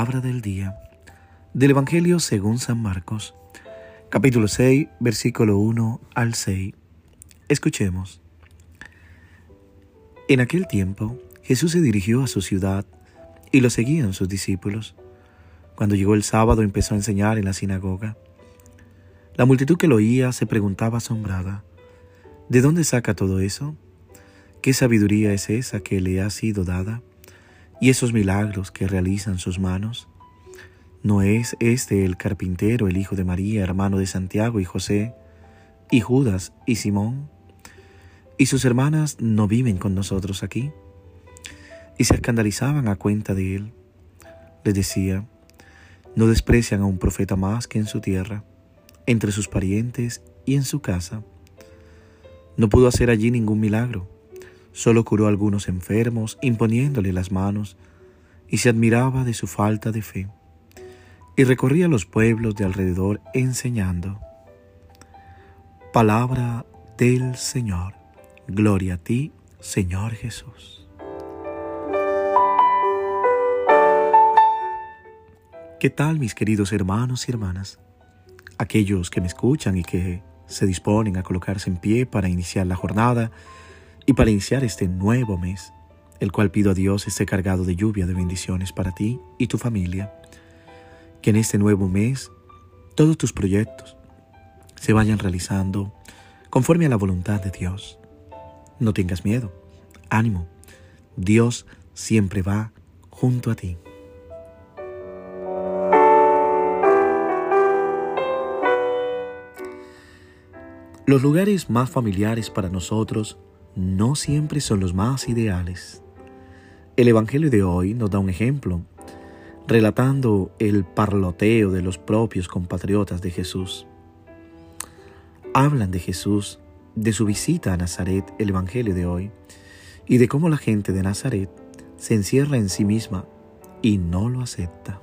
Palabra del día del Evangelio según San Marcos, capítulo 6, versículo 1 al 6. Escuchemos. En aquel tiempo, Jesús se dirigió a su ciudad y lo seguían sus discípulos. Cuando llegó el sábado empezó a enseñar en la sinagoga. La multitud que lo oía se preguntaba asombrada, ¿de dónde saca todo eso? ¿Qué sabiduría es esa que le ha sido dada? ¿Y esos milagros que realizan sus manos? ¿No es este el carpintero, el hijo de María, hermano de Santiago y José, y Judas y Simón? ¿Y sus hermanas no viven con nosotros aquí? Y se escandalizaban a cuenta de él. Les decía, no desprecian a un profeta más que en su tierra, entre sus parientes y en su casa. No pudo hacer allí ningún milagro Solo curó a algunos enfermos imponiéndole las manos y se admiraba de su falta de fe. Y recorría los pueblos de alrededor enseñando. Palabra del Señor. Gloria a ti, Señor Jesús. ¿Qué tal mis queridos hermanos y hermanas? Aquellos que me escuchan y que se disponen a colocarse en pie para iniciar la jornada y para iniciar este nuevo mes, el cual pido a Dios esté cargado de lluvia de bendiciones para ti y tu familia. Que en este nuevo mes todos tus proyectos se vayan realizando conforme a la voluntad de Dios. No tengas miedo, ánimo, Dios siempre va junto a ti. Los lugares más familiares para nosotros no siempre son los más ideales. El Evangelio de hoy nos da un ejemplo, relatando el parloteo de los propios compatriotas de Jesús. Hablan de Jesús, de su visita a Nazaret, el Evangelio de hoy, y de cómo la gente de Nazaret se encierra en sí misma y no lo acepta.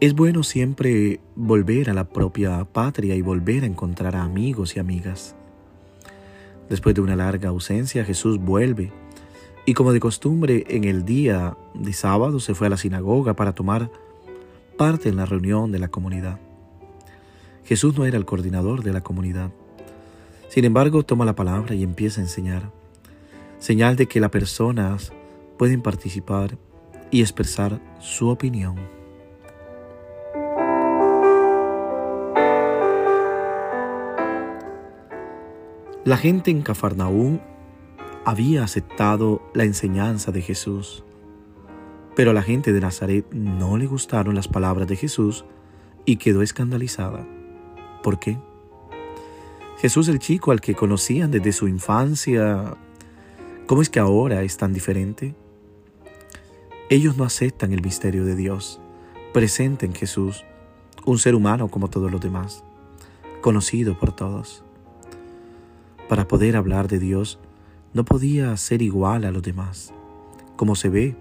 Es bueno siempre volver a la propia patria y volver a encontrar a amigos y amigas. Después de una larga ausencia, Jesús vuelve y como de costumbre en el día de sábado se fue a la sinagoga para tomar parte en la reunión de la comunidad. Jesús no era el coordinador de la comunidad. Sin embargo, toma la palabra y empieza a enseñar, señal de que las personas pueden participar y expresar su opinión. La gente en Cafarnaúm había aceptado la enseñanza de Jesús, pero a la gente de Nazaret no le gustaron las palabras de Jesús y quedó escandalizada. ¿Por qué? Jesús el chico al que conocían desde su infancia, ¿cómo es que ahora es tan diferente? Ellos no aceptan el misterio de Dios, presente en Jesús, un ser humano como todos los demás, conocido por todos. Para poder hablar de Dios, no podía ser igual a los demás. Como se ve,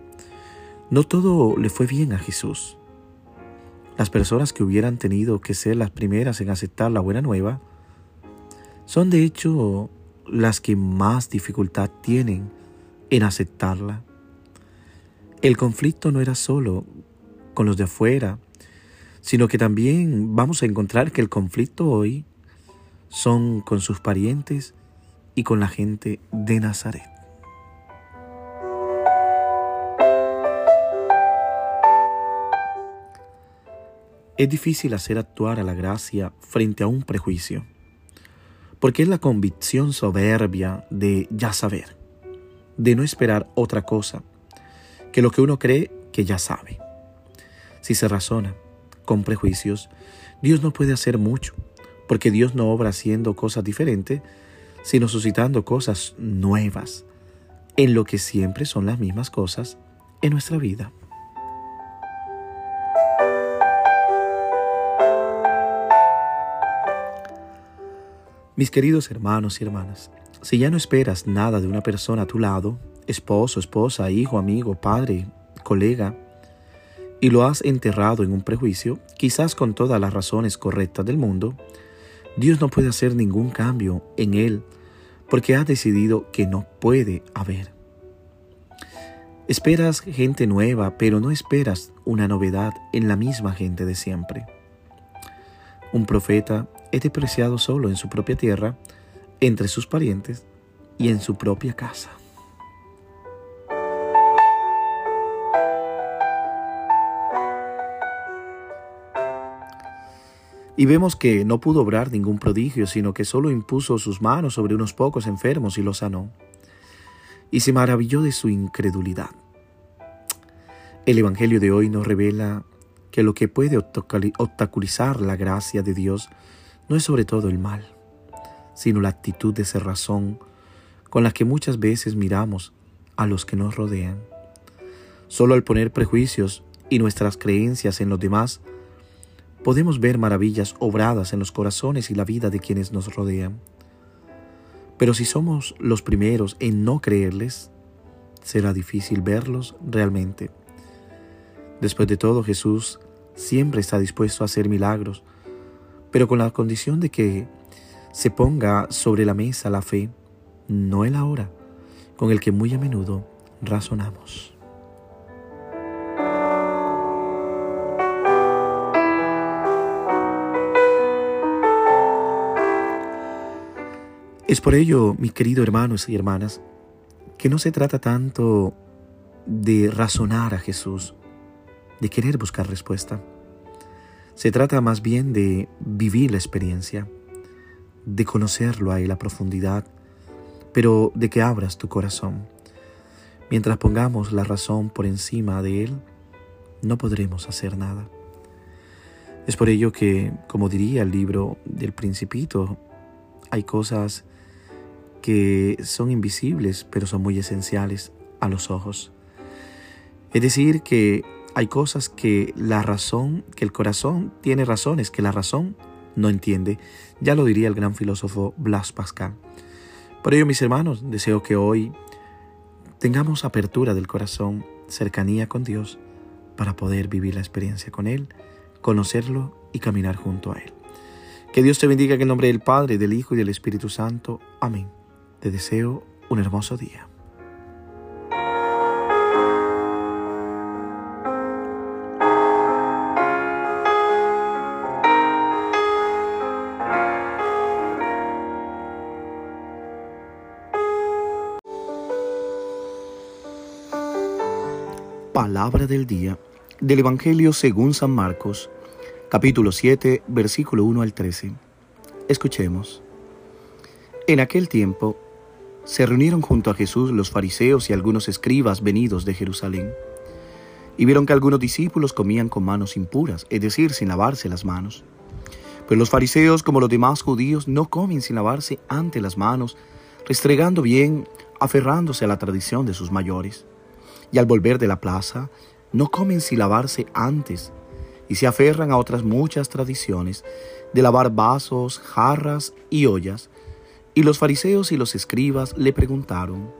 no todo le fue bien a Jesús. Las personas que hubieran tenido que ser las primeras en aceptar la buena nueva son de hecho las que más dificultad tienen en aceptarla. El conflicto no era solo con los de afuera, sino que también vamos a encontrar que el conflicto hoy son con sus parientes y con la gente de Nazaret. Es difícil hacer actuar a la gracia frente a un prejuicio, porque es la convicción soberbia de ya saber, de no esperar otra cosa que lo que uno cree que ya sabe. Si se razona con prejuicios, Dios no puede hacer mucho, porque Dios no obra haciendo cosas diferentes, sino suscitando cosas nuevas en lo que siempre son las mismas cosas en nuestra vida. Mis queridos hermanos y hermanas, si ya no esperas nada de una persona a tu lado, esposo, esposa, hijo, amigo, padre, colega, y lo has enterrado en un prejuicio, quizás con todas las razones correctas del mundo, Dios no puede hacer ningún cambio en él porque has decidido que no puede haber. Esperas gente nueva, pero no esperas una novedad en la misma gente de siempre. Un profeta es despreciado solo en su propia tierra, entre sus parientes y en su propia casa. Y vemos que no pudo obrar ningún prodigio, sino que solo impuso sus manos sobre unos pocos enfermos y los sanó. Y se maravilló de su incredulidad. El Evangelio de hoy nos revela que lo que puede obstaculizar la gracia de Dios no es sobre todo el mal, sino la actitud de cerrazón con la que muchas veces miramos a los que nos rodean. Solo al poner prejuicios y nuestras creencias en los demás, podemos ver maravillas obradas en los corazones y la vida de quienes nos rodean. Pero si somos los primeros en no creerles, será difícil verlos realmente. Después de todo, Jesús siempre está dispuesto a hacer milagros, pero con la condición de que se ponga sobre la mesa la fe, no el ahora, con el que muy a menudo razonamos. Es por ello, mis queridos hermanos y hermanas, que no se trata tanto de razonar a Jesús, de querer buscar respuesta. Se trata más bien de vivir la experiencia, de conocerlo a Él a profundidad, pero de que abras tu corazón. Mientras pongamos la razón por encima de Él, no podremos hacer nada. Es por ello que, como diría el libro del principito, hay cosas que son invisibles, pero son muy esenciales a los ojos. Es decir, que hay cosas que la razón, que el corazón tiene razones que la razón no entiende. Ya lo diría el gran filósofo Blas Pascal. Por ello, mis hermanos, deseo que hoy tengamos apertura del corazón, cercanía con Dios, para poder vivir la experiencia con Él, conocerlo y caminar junto a Él. Que Dios te bendiga en el nombre del Padre, del Hijo y del Espíritu Santo. Amén. Te deseo un hermoso día. Palabra del día del Evangelio según San Marcos, capítulo 7, versículo 1 al 13. Escuchemos. En aquel tiempo, se reunieron junto a Jesús los fariseos y algunos escribas venidos de Jerusalén. Y vieron que algunos discípulos comían con manos impuras, es decir, sin lavarse las manos. Pero los fariseos, como los demás judíos, no comen sin lavarse ante las manos, restregando bien, aferrándose a la tradición de sus mayores. Y al volver de la plaza, no comen sin lavarse antes, y se aferran a otras muchas tradiciones de lavar vasos, jarras y ollas, y los fariseos y los escribas le preguntaron,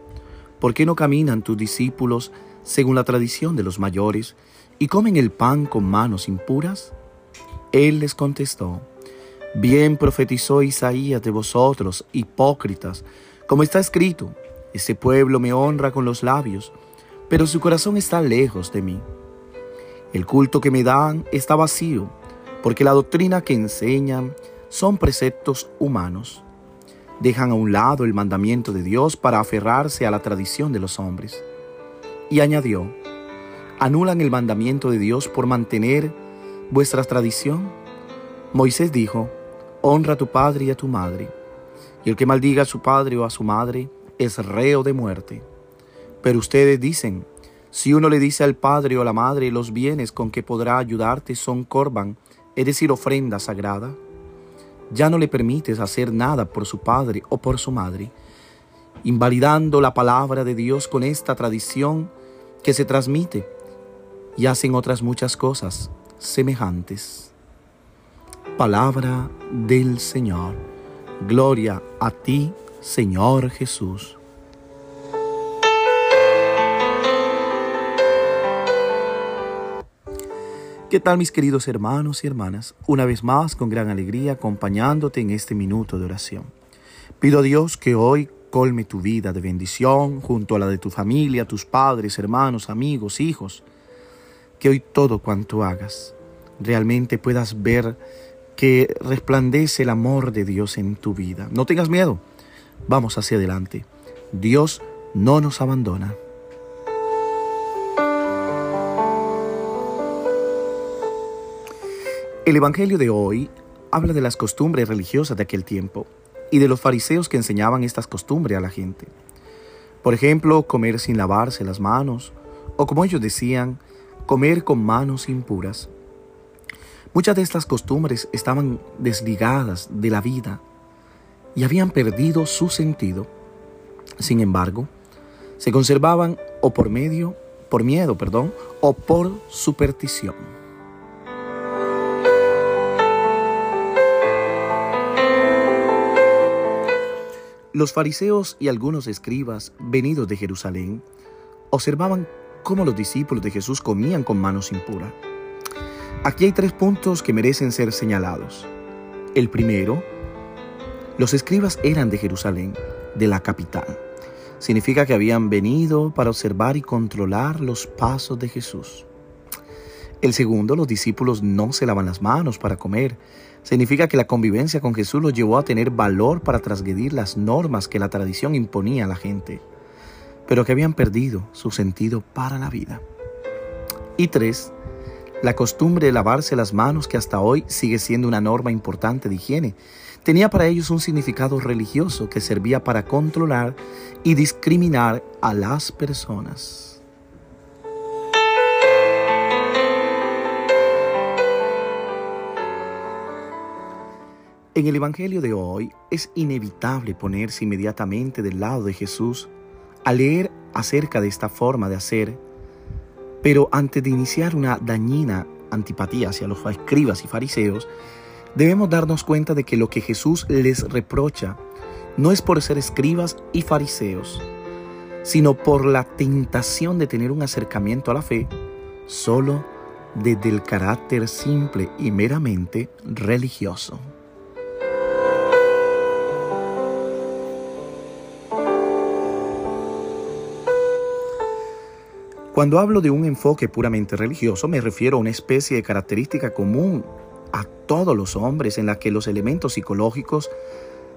¿por qué no caminan tus discípulos según la tradición de los mayores y comen el pan con manos impuras? Él les contestó, bien profetizó Isaías de vosotros, hipócritas, como está escrito, este pueblo me honra con los labios, pero su corazón está lejos de mí. El culto que me dan está vacío, porque la doctrina que enseñan son preceptos humanos dejan a un lado el mandamiento de Dios para aferrarse a la tradición de los hombres. Y añadió, anulan el mandamiento de Dios por mantener vuestra tradición. Moisés dijo, honra a tu padre y a tu madre, y el que maldiga a su padre o a su madre es reo de muerte. Pero ustedes dicen, si uno le dice al padre o a la madre los bienes con que podrá ayudarte son corban, es decir, ofrenda sagrada, ya no le permites hacer nada por su padre o por su madre, invalidando la palabra de Dios con esta tradición que se transmite y hacen otras muchas cosas semejantes. Palabra del Señor. Gloria a ti, Señor Jesús. ¿Qué tal mis queridos hermanos y hermanas? Una vez más, con gran alegría, acompañándote en este minuto de oración. Pido a Dios que hoy colme tu vida de bendición junto a la de tu familia, tus padres, hermanos, amigos, hijos. Que hoy todo cuanto hagas realmente puedas ver que resplandece el amor de Dios en tu vida. No tengas miedo, vamos hacia adelante. Dios no nos abandona. El Evangelio de hoy habla de las costumbres religiosas de aquel tiempo y de los fariseos que enseñaban estas costumbres a la gente. Por ejemplo, comer sin lavarse las manos, o como ellos decían, comer con manos impuras. Muchas de estas costumbres estaban desligadas de la vida y habían perdido su sentido. Sin embargo, se conservaban o por medio, por miedo, perdón, o por superstición. Los fariseos y algunos escribas venidos de Jerusalén observaban cómo los discípulos de Jesús comían con manos impuras. Aquí hay tres puntos que merecen ser señalados. El primero, los escribas eran de Jerusalén, de la capital. Significa que habían venido para observar y controlar los pasos de Jesús. El segundo, los discípulos no se lavan las manos para comer. Significa que la convivencia con Jesús los llevó a tener valor para transgredir las normas que la tradición imponía a la gente, pero que habían perdido su sentido para la vida. Y tres, la costumbre de lavarse las manos, que hasta hoy sigue siendo una norma importante de higiene, tenía para ellos un significado religioso que servía para controlar y discriminar a las personas. En el Evangelio de hoy es inevitable ponerse inmediatamente del lado de Jesús a leer acerca de esta forma de hacer, pero antes de iniciar una dañina antipatía hacia los escribas y fariseos, debemos darnos cuenta de que lo que Jesús les reprocha no es por ser escribas y fariseos, sino por la tentación de tener un acercamiento a la fe solo desde el carácter simple y meramente religioso. Cuando hablo de un enfoque puramente religioso, me refiero a una especie de característica común a todos los hombres en la que los elementos psicológicos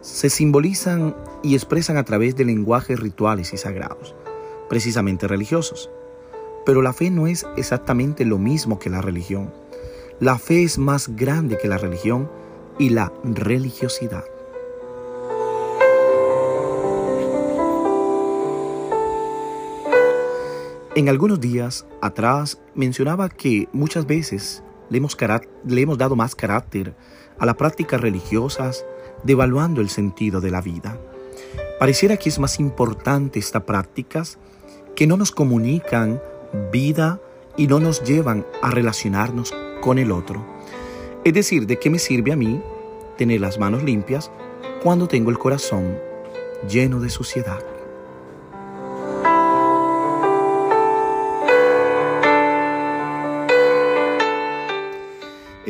se simbolizan y expresan a través de lenguajes rituales y sagrados, precisamente religiosos. Pero la fe no es exactamente lo mismo que la religión. La fe es más grande que la religión y la religiosidad. En algunos días atrás mencionaba que muchas veces le hemos, dado más carácter a las prácticas religiosas, devaluando el sentido de la vida. Pareciera que es más importante estas prácticas que no nos comunican vida y no nos llevan a relacionarnos con el otro. Es decir, ¿de qué me sirve a mí tener las manos limpias cuando tengo el corazón lleno de suciedad?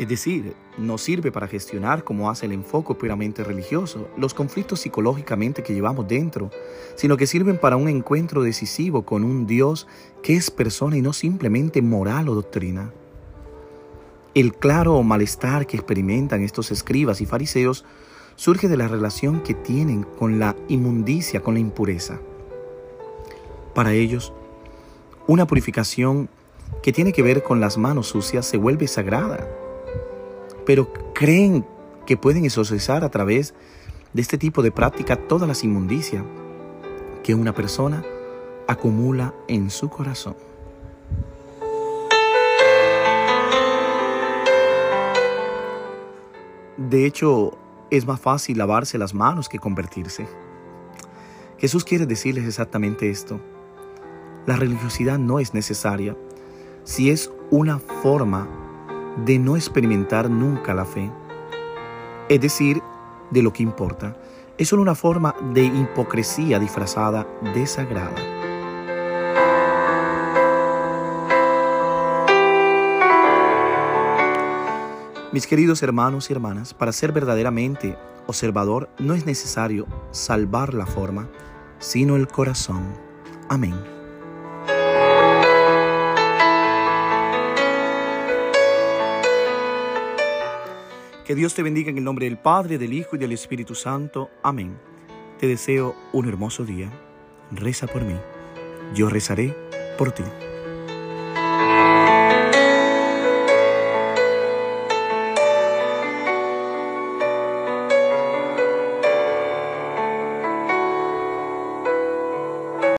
Es decir, no sirve para gestionar como hace el enfoque puramente religioso los conflictos psicológicamente que llevamos dentro, sino que sirven para un encuentro decisivo con un Dios que es persona y no simplemente moral o doctrina. El claro malestar que experimentan estos escribas y fariseos surge de la relación que tienen con la inmundicia, con la impureza. Para ellos, una purificación que tiene que ver con las manos sucias se vuelve sagrada pero creen que pueden exorcizar a través de este tipo de práctica todas las inmundicias que una persona acumula en su corazón. De hecho, es más fácil lavarse las manos que convertirse. Jesús quiere decirles exactamente esto. La religiosidad no es necesaria si es una forma de no experimentar nunca la fe. Es decir, de lo que importa. Es solo una forma de hipocresía disfrazada de sagrada. Mis queridos hermanos y hermanas, para ser verdaderamente observador no es necesario salvar la forma, sino el corazón. Amén. Que Dios te bendiga en el nombre del Padre, del Hijo y del Espíritu Santo. Amén. Te deseo un hermoso día. Reza por mí. Yo rezaré por ti.